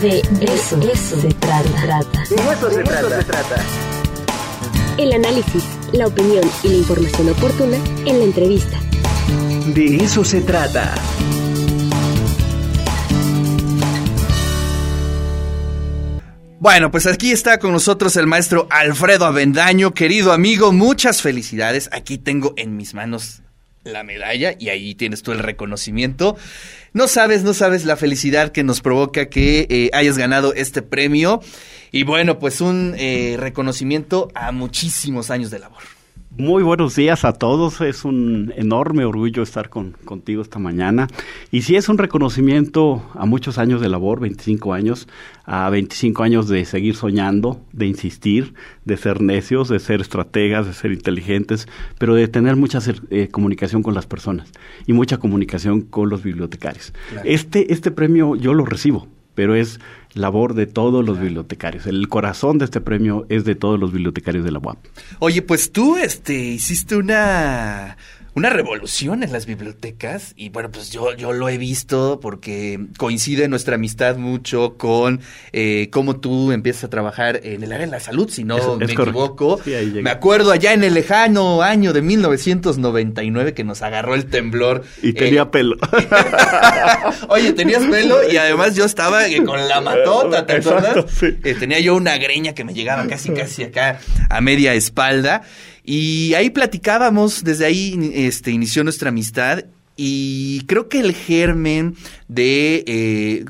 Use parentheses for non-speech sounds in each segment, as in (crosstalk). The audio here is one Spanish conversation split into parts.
De eso, eso se trata. De eso se trata. El análisis, la opinión y la información oportuna en la entrevista. De eso se trata. Bueno, pues aquí está con nosotros el maestro Alfredo Avendaño, querido amigo, muchas felicidades. Aquí tengo en mis manos la medalla y ahí tienes tú el reconocimiento. No sabes, no sabes la felicidad que nos provoca que eh, hayas ganado este premio y bueno, pues un eh, reconocimiento a muchísimos años de labor. Muy buenos días a todos, es un enorme orgullo estar con, contigo esta mañana. Y sí es un reconocimiento a muchos años de labor, 25 años, a 25 años de seguir soñando, de insistir, de ser necios, de ser estrategas, de ser inteligentes, pero de tener mucha eh, comunicación con las personas y mucha comunicación con los bibliotecarios. Este, este premio yo lo recibo, pero es labor de todos los bibliotecarios. El corazón de este premio es de todos los bibliotecarios de la UAP. Oye, pues tú este hiciste una una revolución en las bibliotecas y bueno, pues yo, yo lo he visto porque coincide nuestra amistad mucho con eh, cómo tú empiezas a trabajar en el área de la salud, si no me equivoco. me acuerdo allá en el lejano año de 1999 que nos agarró el temblor. Y tenía eh, pelo. (laughs) Oye, tenías pelo y además yo estaba eh, con la matota, ¿te acuerdas? tenía yo una greña que me llegaba casi, casi acá a media espalda. Y ahí platicábamos, desde ahí este, inició nuestra amistad y creo que el germen de eh,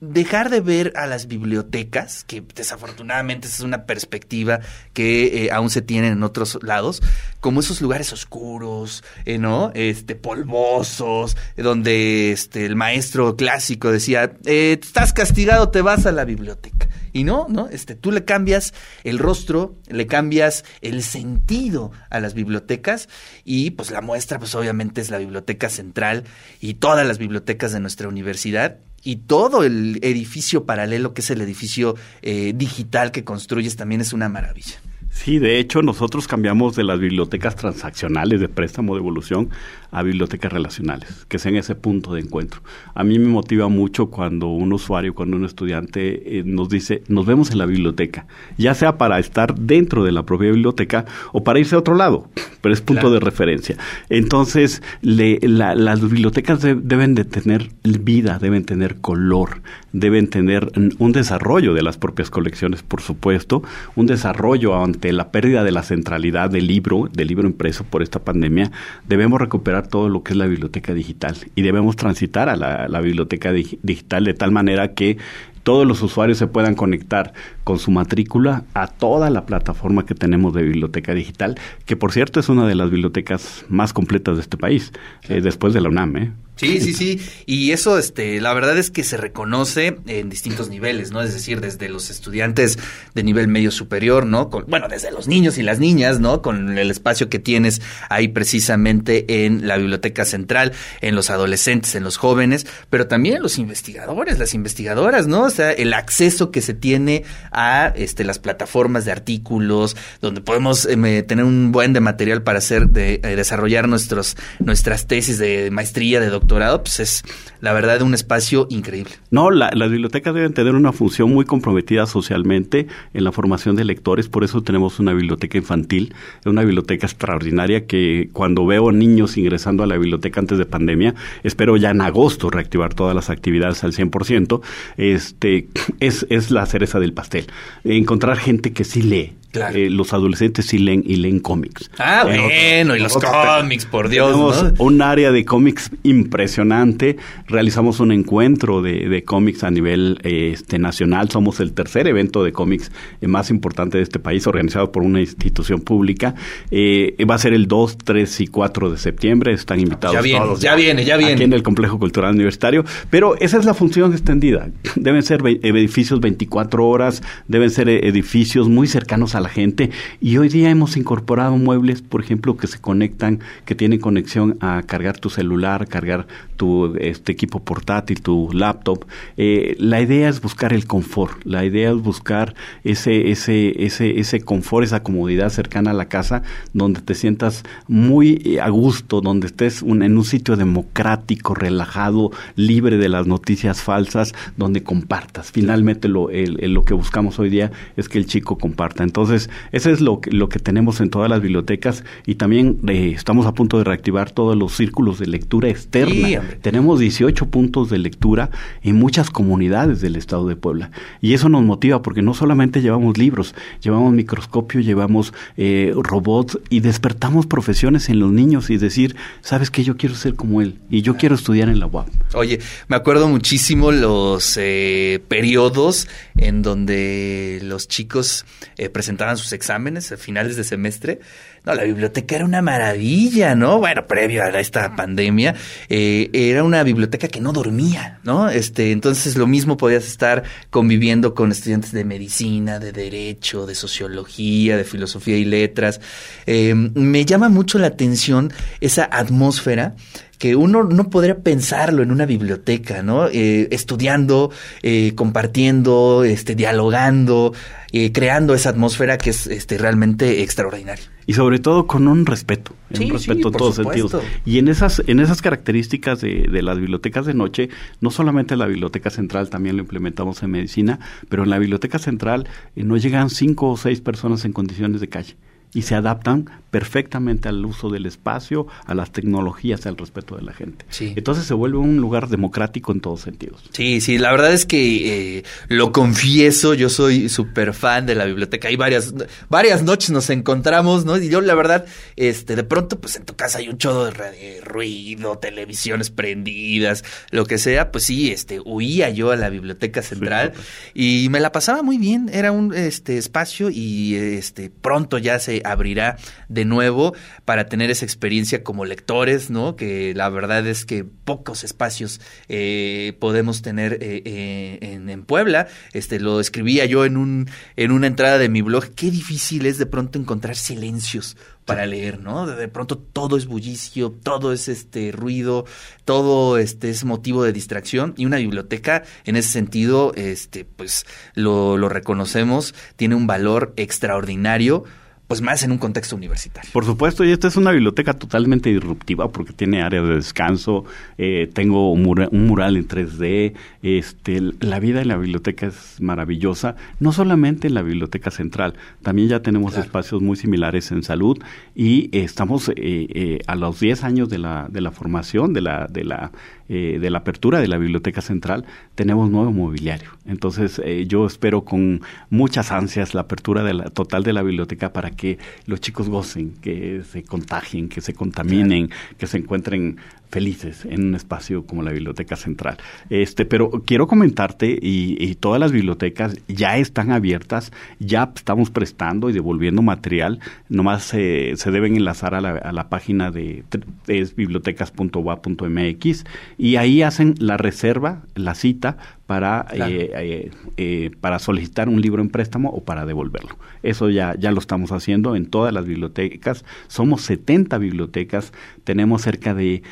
dejar de ver a las bibliotecas, que desafortunadamente es una perspectiva que eh, aún se tiene en otros lados, como esos lugares oscuros, eh, ¿no? Este, polvosos, donde este, el maestro clásico decía, estás castigado, te vas a la biblioteca. Y no, ¿no? Este, tú le cambias el rostro, le cambias el sentido a las bibliotecas y pues la muestra pues obviamente es la biblioteca central y todas las bibliotecas de nuestra universidad y todo el edificio paralelo que es el edificio eh, digital que construyes también es una maravilla. Sí, de hecho nosotros cambiamos de las bibliotecas transaccionales de préstamo de evolución a bibliotecas relacionales, que sean ese punto de encuentro. A mí me motiva mucho cuando un usuario, cuando un estudiante eh, nos dice, nos vemos en la biblioteca, ya sea para estar dentro de la propia biblioteca o para irse a otro lado, pero es punto de referencia. Entonces, las bibliotecas deben de tener vida, deben tener color, deben tener un desarrollo de las propias colecciones, por supuesto, un desarrollo ante la pérdida de la centralidad del libro, del libro impreso por esta pandemia, debemos recuperar todo lo que es la biblioteca digital y debemos transitar a la, biblioteca digital de tal manera que todos los usuarios se puedan conectar con su matrícula a toda la plataforma que tenemos de biblioteca digital, que por cierto es una de las bibliotecas más completas de este país, eh, después de la UNAM. ¿eh? Sí, sí, sí. Y eso, este, la verdad es que se reconoce en distintos niveles, ¿no? Es decir, desde los estudiantes de nivel medio superior, ¿no? bueno, desde los niños y las niñas, ¿no? Con el espacio que tienes ahí precisamente en la biblioteca central, en los adolescentes, en los jóvenes, pero también los investigadores, las investigadoras, ¿no? O sea, el acceso que se tiene a este, las plataformas de artículos, donde podemos em, tener un buen de material para hacer, de, eh, desarrollar nuestros, nuestras tesis de maestría, de doctorado pues es la verdad un espacio increíble. No, las bibliotecas deben tener una función muy comprometida socialmente en la formación de lectores, por eso tenemos una biblioteca infantil, una biblioteca extraordinaria que cuando veo niños ingresando a la biblioteca antes de pandemia, espero ya en agosto reactivar todas las actividades al 100%, este, (clears throat) es, es la cereza del pastel. Encontrar gente que sí lee, eh, los adolescentes sí leen y leen cómics. Ah, bueno, y los cómics, por Dios. Tenemos un área de cómics impresionante. Realizamos un encuentro de, cómics a nivel este, nacional. Somos el tercer evento de cómics eh, más importante de este país, organizado por una institución pública. Eh, va a ser el 2, 3 y 4 de septiembre. Están invitados ya viene, todos. Ya viene, ya viene. Aquí en el Complejo Cultural Universitario. Pero esa es la función extendida. Deben ser edificios 24 horas, deben ser edificios muy cercanos a la gente y hoy día hemos incorporado muebles, por ejemplo, que se conectan, que tienen conexión a cargar tu celular, cargar tu este equipo portátil, tu laptop. Eh, la idea es buscar el confort, la idea es buscar ese, ese, ese, ese confort, esa comodidad cercana a la casa, donde te sientas muy eh, a gusto, donde estés en un sitio democrático, relajado, libre de las noticias falsas, donde compartas. Finalmente lo, lo que buscamos hoy día es que el chico comparta. Entonces, eso es lo, lo que tenemos en todas las bibliotecas y también eh, estamos a punto de reactivar todos los círculos de lectura externa. tenemos 18 puntos de lectura en muchas comunidades del estado de Puebla. Y eso nos motiva porque no solamente llevamos libros, llevamos microscopio, llevamos eh, robots y despertamos profesiones en los niños y decir, sabes que yo quiero ser como él y yo quiero estudiar en la UAP. Oye, me acuerdo muchísimo los eh, periodos en donde los chicos eh, presentaban sus exámenes a finales de semestre no, la biblioteca era una maravilla, ¿no? Bueno, previo a esta pandemia, eh, era una biblioteca que no dormía, ¿no? Este, entonces lo mismo podías estar conviviendo con estudiantes de medicina, de derecho, de sociología, de filosofía y letras. Eh, me llama mucho la atención esa atmósfera que uno no podría pensarlo en una biblioteca, ¿no? Eh, estudiando, eh, compartiendo, este, dialogando, eh, creando esa atmósfera que es este, realmente extraordinaria. Y sobre todo con un respeto, un respeto en todos sentidos. Y en esas, en esas características de, de, las bibliotecas de noche, no solamente la biblioteca central, también lo implementamos en medicina, pero en la biblioteca central no llegan cinco o seis personas en condiciones de calle y se adaptan perfectamente al uso del espacio, a las tecnologías, al respeto de la gente. Entonces se vuelve un lugar democrático en todos sentidos. Sí, sí, la verdad es que eh, lo confieso, yo soy súper fan de la biblioteca. Hay varias, varias noches nos encontramos, ¿no? Y yo la verdad, este, de pronto, pues en tu casa hay un chodo de ruido, televisiones prendidas, lo que sea, pues sí, este, huía yo a la biblioteca central y me la pasaba muy bien. Era un este espacio y este pronto ya se abrirá de nuevo para tener esa experiencia como lectores, ¿no? Que la verdad es que pocos espacios eh, podemos tener eh, eh, en, en, Puebla. Este lo escribía yo en un en una entrada de mi blog. Qué difícil es de pronto encontrar silencios para leer, ¿no? De, pronto todo es bullicio, todo es este ruido, todo este es motivo de distracción y una biblioteca en ese sentido, este, pues lo, lo reconocemos, tiene un valor extraordinario pues más en un contexto universitario. Por supuesto, y esta es una biblioteca totalmente disruptiva porque tiene áreas de descanso, eh, tengo un mural, en 3D, este, la vida en la biblioteca es maravillosa, no solamente en la biblioteca central, también ya tenemos espacios muy similares en salud y estamos eh, eh, a los 10 años de la, de la formación, de la, de la eh, de la apertura de la Biblioteca Central, tenemos nuevo mobiliario. Entonces, eh, yo espero con muchas ansias la apertura de la, total de la biblioteca para que los chicos gocen, que se contagien, que se contaminen, que se encuentren felices en un espacio como la Biblioteca Central. Este, pero quiero comentarte, y, todas las bibliotecas ya están abiertas, ya estamos prestando y devolviendo material, nomás se deben enlazar a la, a la página de es bibliotecas.wa.mx y ahí hacen la reserva, la cita para, eh, eh, eh, para solicitar un libro en préstamo o para devolverlo. Eso ya, ya lo estamos haciendo en todas las bibliotecas. Somos 70 bibliotecas, tenemos cerca de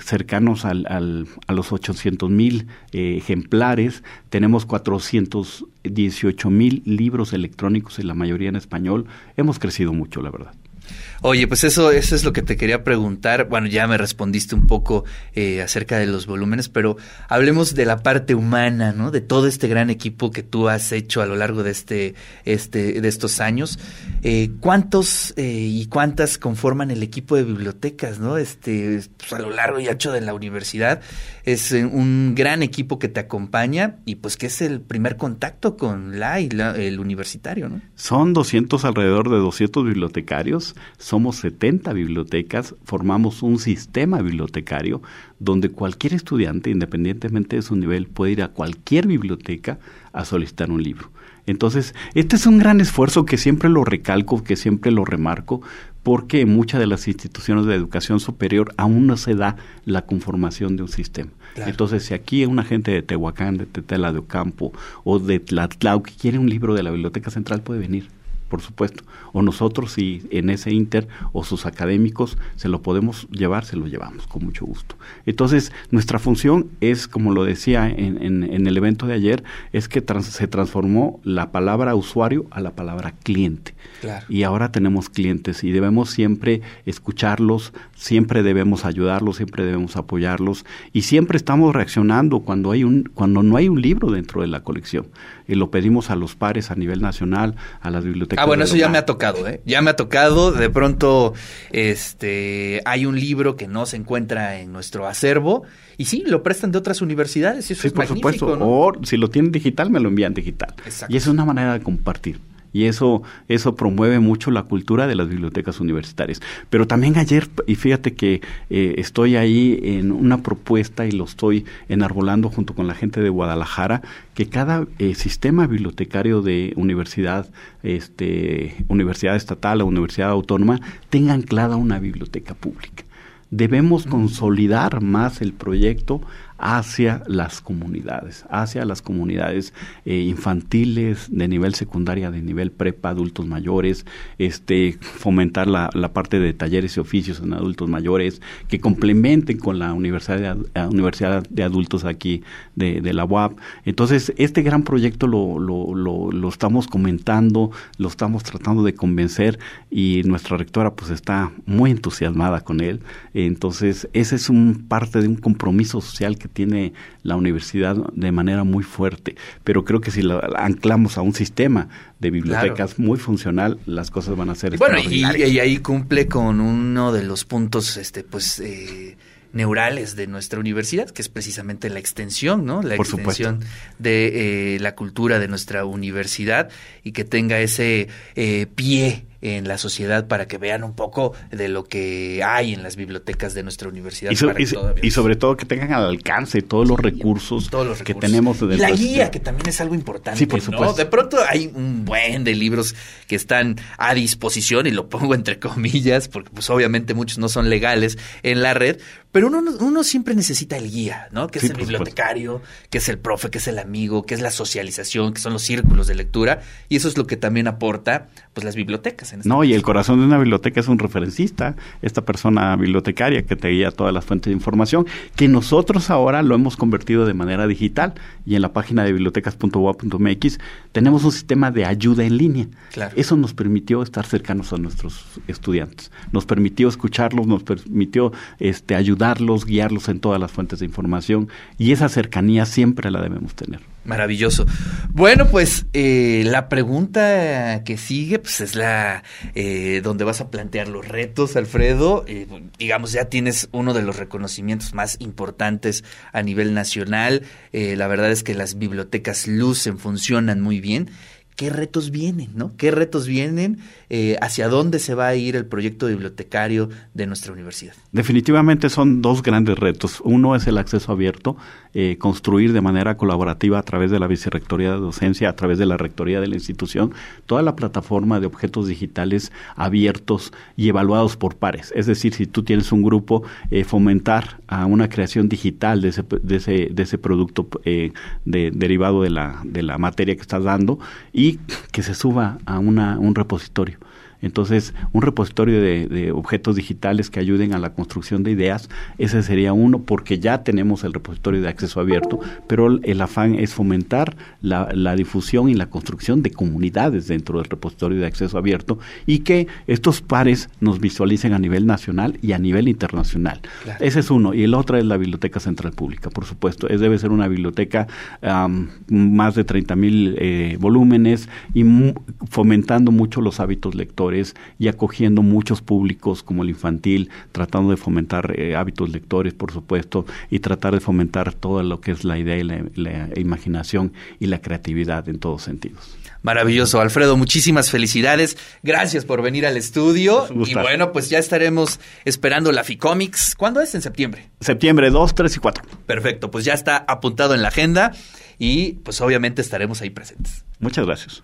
cercanos al, al, a los 800 mil ejemplares, tenemos 418 mil libros electrónicos, en la mayoría en español. Hemos crecido mucho, la verdad. Oye, pues eso, eso es lo que te quería preguntar. Bueno, ya me respondiste un poco eh, acerca de los volúmenes, pero hablemos de la parte humana, ¿no? De todo este gran equipo que tú has hecho a lo largo de este, este, de estos años. Eh, ¿Cuántos eh, y cuántas conforman el equipo de bibliotecas, no? Este, pues a lo largo y ancho de la universidad es un gran equipo que te acompaña y pues que es el primer contacto con la y el universitario, ¿no? Son 200 alrededor de 200 bibliotecarios somos 70 bibliotecas, formamos un sistema bibliotecario donde cualquier estudiante, independientemente de su nivel, puede ir a cualquier biblioteca a solicitar un libro. Entonces, este es un gran esfuerzo que siempre lo recalco, que siempre lo remarco, porque en muchas de las instituciones de educación superior aún no se da la conformación de un sistema. Entonces, si aquí una gente de Tehuacán, de Tetela de Ocampo o de Tlatlao que quiere un libro de la Biblioteca Central, puede venir por supuesto. O nosotros, si en ese inter o sus académicos se lo podemos llevar, se lo llevamos con mucho gusto. Entonces, nuestra función es, como lo decía en, en, el evento de ayer, es que se transformó la palabra usuario a la palabra cliente. Y ahora tenemos clientes y debemos siempre escucharlos, siempre debemos ayudarlos, siempre debemos apoyarlos y siempre estamos reaccionando cuando hay un cuando no hay un libro dentro de la colección. Y lo pedimos a los pares a nivel nacional, a las bibliotecas Ah, bueno, eso ya me ha tocado, ¿eh? Ya me ha tocado. De pronto, este, hay un libro que no se encuentra en nuestro acervo y sí, lo prestan de otras universidades. Y eso sí, por supuesto. O si lo tienen digital, me lo envían digital. Y es una manera de compartir y eso, eso promueve mucho la cultura de las bibliotecas universitarias. Pero también ayer, y fíjate que eh, estoy ahí en una propuesta y lo estoy enarbolando junto con la gente de Guadalajara, que cada eh, sistema bibliotecario de universidad, este, universidad estatal o universidad autónoma, tenga anclada una biblioteca pública. Debemos consolidar más el proyecto hacia las comunidades, hacia las comunidades eh, infantiles, de nivel secundaria, de nivel prepa, adultos mayores, este, fomentar la, la, parte de talleres y oficios en adultos mayores, que complementen con la Universidad de, eh, Universidad de Adultos aquí de, de, la UAP. Entonces, este gran proyecto lo, lo, lo, lo estamos comentando, lo estamos tratando de convencer y nuestra rectora pues está muy entusiasmada con él. Entonces, ese es un parte de un compromiso social que tiene la universidad de manera muy fuerte, pero creo que si lo anclamos a un sistema de bibliotecas muy funcional, las cosas van a ser bueno y, y, ahí cumple con uno de los puntos, este, pues. Eh, neurales de nuestra universidad, que es precisamente la extensión, ¿no? La extensión de eh, la cultura de nuestra universidad y que tenga ese eh, pie en la sociedad para que vean un poco de lo que hay en las bibliotecas de nuestra universidad. Y, sobre todo que tengan al alcance todos los recursos, que tenemos. Y la guía, que también es algo importante. Sí, por supuesto. De pronto hay un buen de libros que están a disposición, y lo pongo entre comillas, porque pues obviamente muchos no son legales en la red, pero uno, uno siempre necesita el guía, ¿no? Que es el bibliotecario, que es el profe, que es el amigo, que es la socialización, que son los círculos de lectura, y eso es lo que también aporta pues las bibliotecas. Este no, y el corazón de una biblioteca es un referencista, esta persona bibliotecaria que te guía todas las fuentes de información, que nosotros ahora lo hemos convertido de manera digital y en la página de bibliotecas.ua.mx tenemos un sistema de ayuda en línea. Eso nos permitió estar cercanos a nuestros estudiantes, nos permitió escucharlos, nos permitió este, ayudarlos, guiarlos en todas las fuentes de información y esa cercanía siempre la debemos tener. Maravilloso. Bueno, pues eh, la pregunta que sigue, pues es la eh, donde vas a plantear los retos, Alfredo. Eh, digamos, ya tienes uno de los reconocimientos más importantes a nivel nacional. la verdad es que las bibliotecas lucen, funcionan muy bien qué retos vienen, ¿no? ¿Qué retos vienen? Eh, ¿Hacia dónde se va a ir el proyecto bibliotecario de nuestra universidad? Definitivamente son dos grandes retos. Uno es el acceso abierto, eh, construir de manera colaborativa a través de la Vicerrectoría de Docencia, a través de la Rectoría de la institución, toda la plataforma de objetos digitales abiertos y evaluados por pares. Es decir, si tú tienes un grupo, eh, fomentar a una creación digital de ese, de ese, producto derivado de la, de la materia que estás dando y y que se suba a una, un repositorio. Entonces, un repositorio de, objetos digitales que ayuden a la construcción de ideas, ese sería uno, porque ya tenemos el repositorio de acceso abierto, pero el afán es fomentar la, difusión y la construcción de comunidades dentro del repositorio de acceso abierto y que estos pares nos visualicen a nivel nacional y a nivel internacional. Ese es uno. Y el otro es la Biblioteca Central Pública, por supuesto. Es, debe ser una biblioteca más de 30 mil eh, volúmenes y fomentando mucho los hábitos lectores y acogiendo muchos públicos como el infantil, tratando de fomentar eh, hábitos lectores, por supuesto, y tratar de fomentar todo lo que es la idea y la, imaginación y la creatividad en todos sentidos. Maravilloso, Alfredo, muchísimas felicidades. Gracias por venir al estudio. Y bueno, pues ya estaremos esperando la FICOMICS. ¿Cuándo es? En septiembre. Septiembre 2, 3 y 4. Perfecto, pues ya está apuntado en la agenda y pues obviamente estaremos ahí presentes. Muchas gracias.